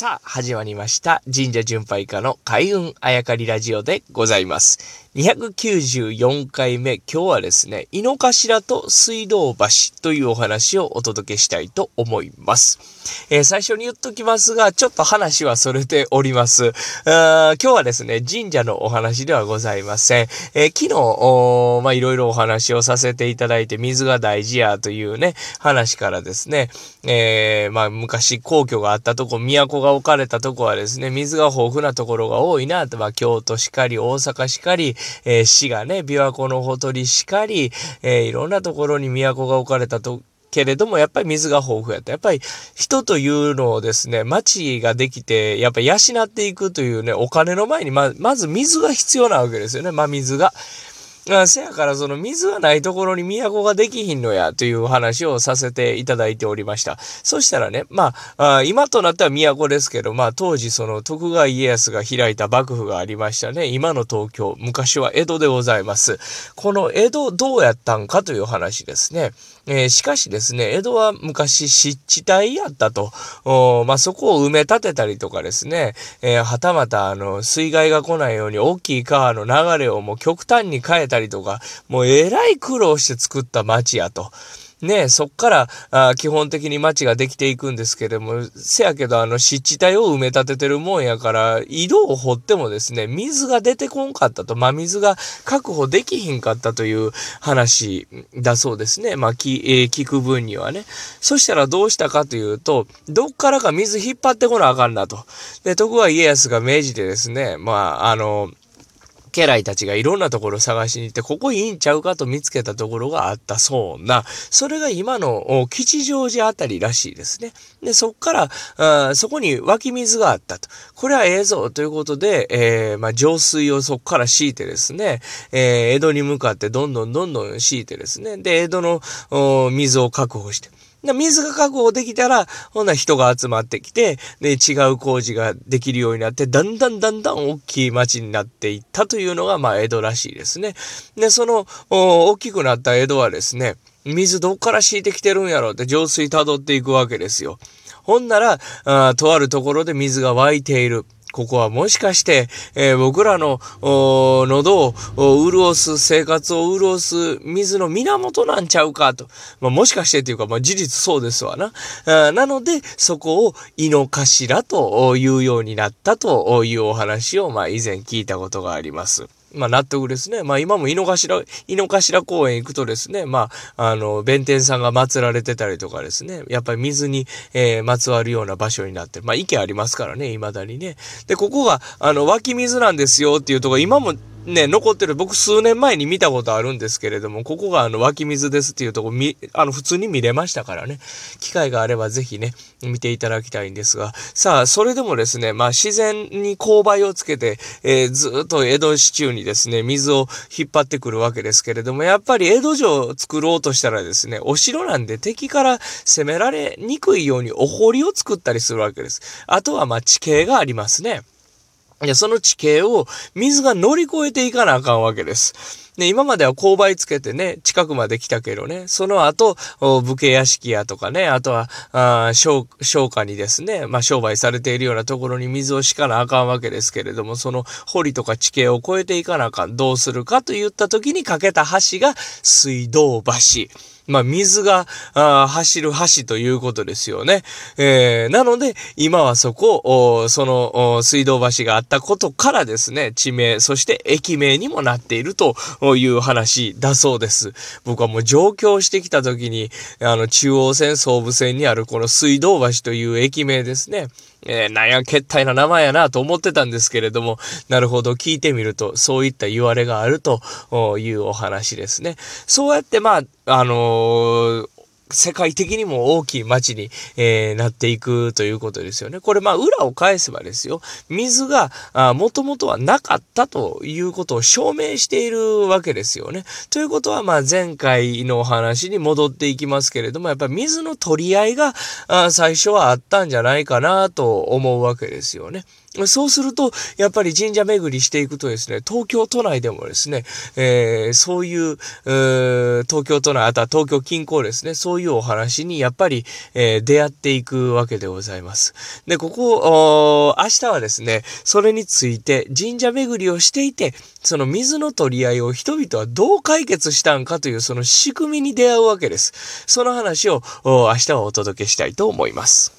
さあ、始まりました。神社巡拝家の開運あやかりラジオでございます。294回目、今日はですね、井の頭と水道橋というお話をお届けしたいと思います。えー、最初に言っときますが、ちょっと話はそれております。今日はですね、神社のお話ではございません。えー、昨日、まあ、いろいろお話をさせていただいて、水が大事やというね、話からですね、えー、まあ、昔皇居があったとこ、都が置かれたとこはですね、水が豊富なところが多いなと、まあ、京都しかり、大阪しかり、えー、市がね、琵琶湖のほとりしかり、えー、いろんなところに都が置かれたと、けれども、やっぱり水が豊富やった。やっぱり人というのをですね、町ができて、やっぱり養っていくというね、お金の前にま、まず水が必要なわけですよね、真水が。せやからその水がないところに都ができひんのやという話をさせていただいておりました。そしたらね、まあ、今となっては都ですけど、まあ当時その徳川家康が開いた幕府がありましたね。今の東京、昔は江戸でございます。この江戸どうやったんかという話ですね。えー、しかしですね、江戸は昔湿地帯やったと。まあ、そこを埋め立てたりとかですね、えー、はたまたあの、水害が来ないように大きい川の流れをもう極端に変えたたりとか、もうえらい苦労して作った町やと。ね、そっからあ基本的に街ができていくんですけれども、せやけどあの湿地帯を埋め立ててるもんやから、井戸を掘ってもですね、水が出てこんかったと、まあ水が確保できひんかったという話だそうですね。まあき、えー、聞く分にはね。そしたらどうしたかというと、どっからか水引っ張ってこなあかんなと。で、徳川家康が明治でですね、まあ、あの、家来たちがいろんなところを探しに行って、ここいいんちゃうかと見つけたところがあったそうな、それが今の吉祥寺あたりらしいですね。で、そっから、あそこに湧き水があったと。これはええぞということで、えー、まあ、浄水をそこから敷いてですね、えー、江戸に向かってどんどんどんどん敷いてですね、で、江戸の水を確保して、水が確保できたら、ほんな人が集まってきて、で、違う工事ができるようになって、だんだんだんだん大きい町になっていったというのが、まあ、江戸らしいですね。で、その、大きくなった江戸はですね、水どっから敷いてきてるんやろうって浄水辿っていくわけですよ。ほんなら、あとあるところで水が湧いている。ここはもしかして、えー、僕らの喉を潤す、生活を潤す水の源なんちゃうかと。まあ、もしかしてというか、まあ、事実そうですわな。あなので、そこを井の頭というようになったというお話を、まあ、以前聞いたことがあります。まあ納得ですね。まあ今も井の頭、井の頭公園行くとですね、まあ、あの、弁天さんが祀られてたりとかですね、やっぱり水に、えー、まつわるような場所になってる。まあ池ありますからね、未だにね。で、ここが、あの、湧き水なんですよっていうところ、今もね、残ってる、僕数年前に見たことあるんですけれども、ここがあの湧き水ですっていうとこみ、あの普通に見れましたからね、機会があればぜひね、見ていただきたいんですが、さあ、それでもですね、まあ自然に勾配をつけて、えー、ずっと江戸市中にですね、水を引っ張ってくるわけですけれども、やっぱり江戸城を作ろうとしたらですね、お城なんで敵から攻められにくいようにお堀を作ったりするわけです。あとはまあ地形がありますね。で、その地形を水が乗り越えていかなあかんわけです。で、今までは勾配つけてね、近くまで来たけどね、その後、武家屋敷やとかね、あとは、あ商家にですね、まあ商売されているようなところに水を敷かなあかんわけですけれども、その堀とか地形を越えていかなあかん。どうするかと言った時に架けた橋が水道橋。まあ、水が走る橋ということですよね。えー、なので、今はそこ、その水道橋があったことからですね、地名、そして駅名にもなっているという話だそうです。僕はもう上京してきた時に、あの、中央線総武線にあるこの水道橋という駅名ですね。えー、なんや、けったいな名前やなと思ってたんですけれども、なるほど、聞いてみると、そういった言われがあるというお話ですね。そうやって、まあ、あのー世界的にも大きい町に、えー、なっていくということですよね。これまあ裏を返せばですよ。水がもともとはなかったということを証明しているわけですよね。ということはまあ前回のお話に戻っていきますけれども、やっぱり水の取り合いがあ最初はあったんじゃないかなと思うわけですよね。そうすると、やっぱり神社巡りしていくとですね、東京都内でもですね、えー、そういう、東京都内、あとは東京近郊ですね、そういうお話にやっぱり、えー、出会っていくわけでございます。で、ここ、明日はですね、それについて神社巡りをしていて、その水の取り合いを人々はどう解決したんかというその仕組みに出会うわけです。その話を明日はお届けしたいと思います。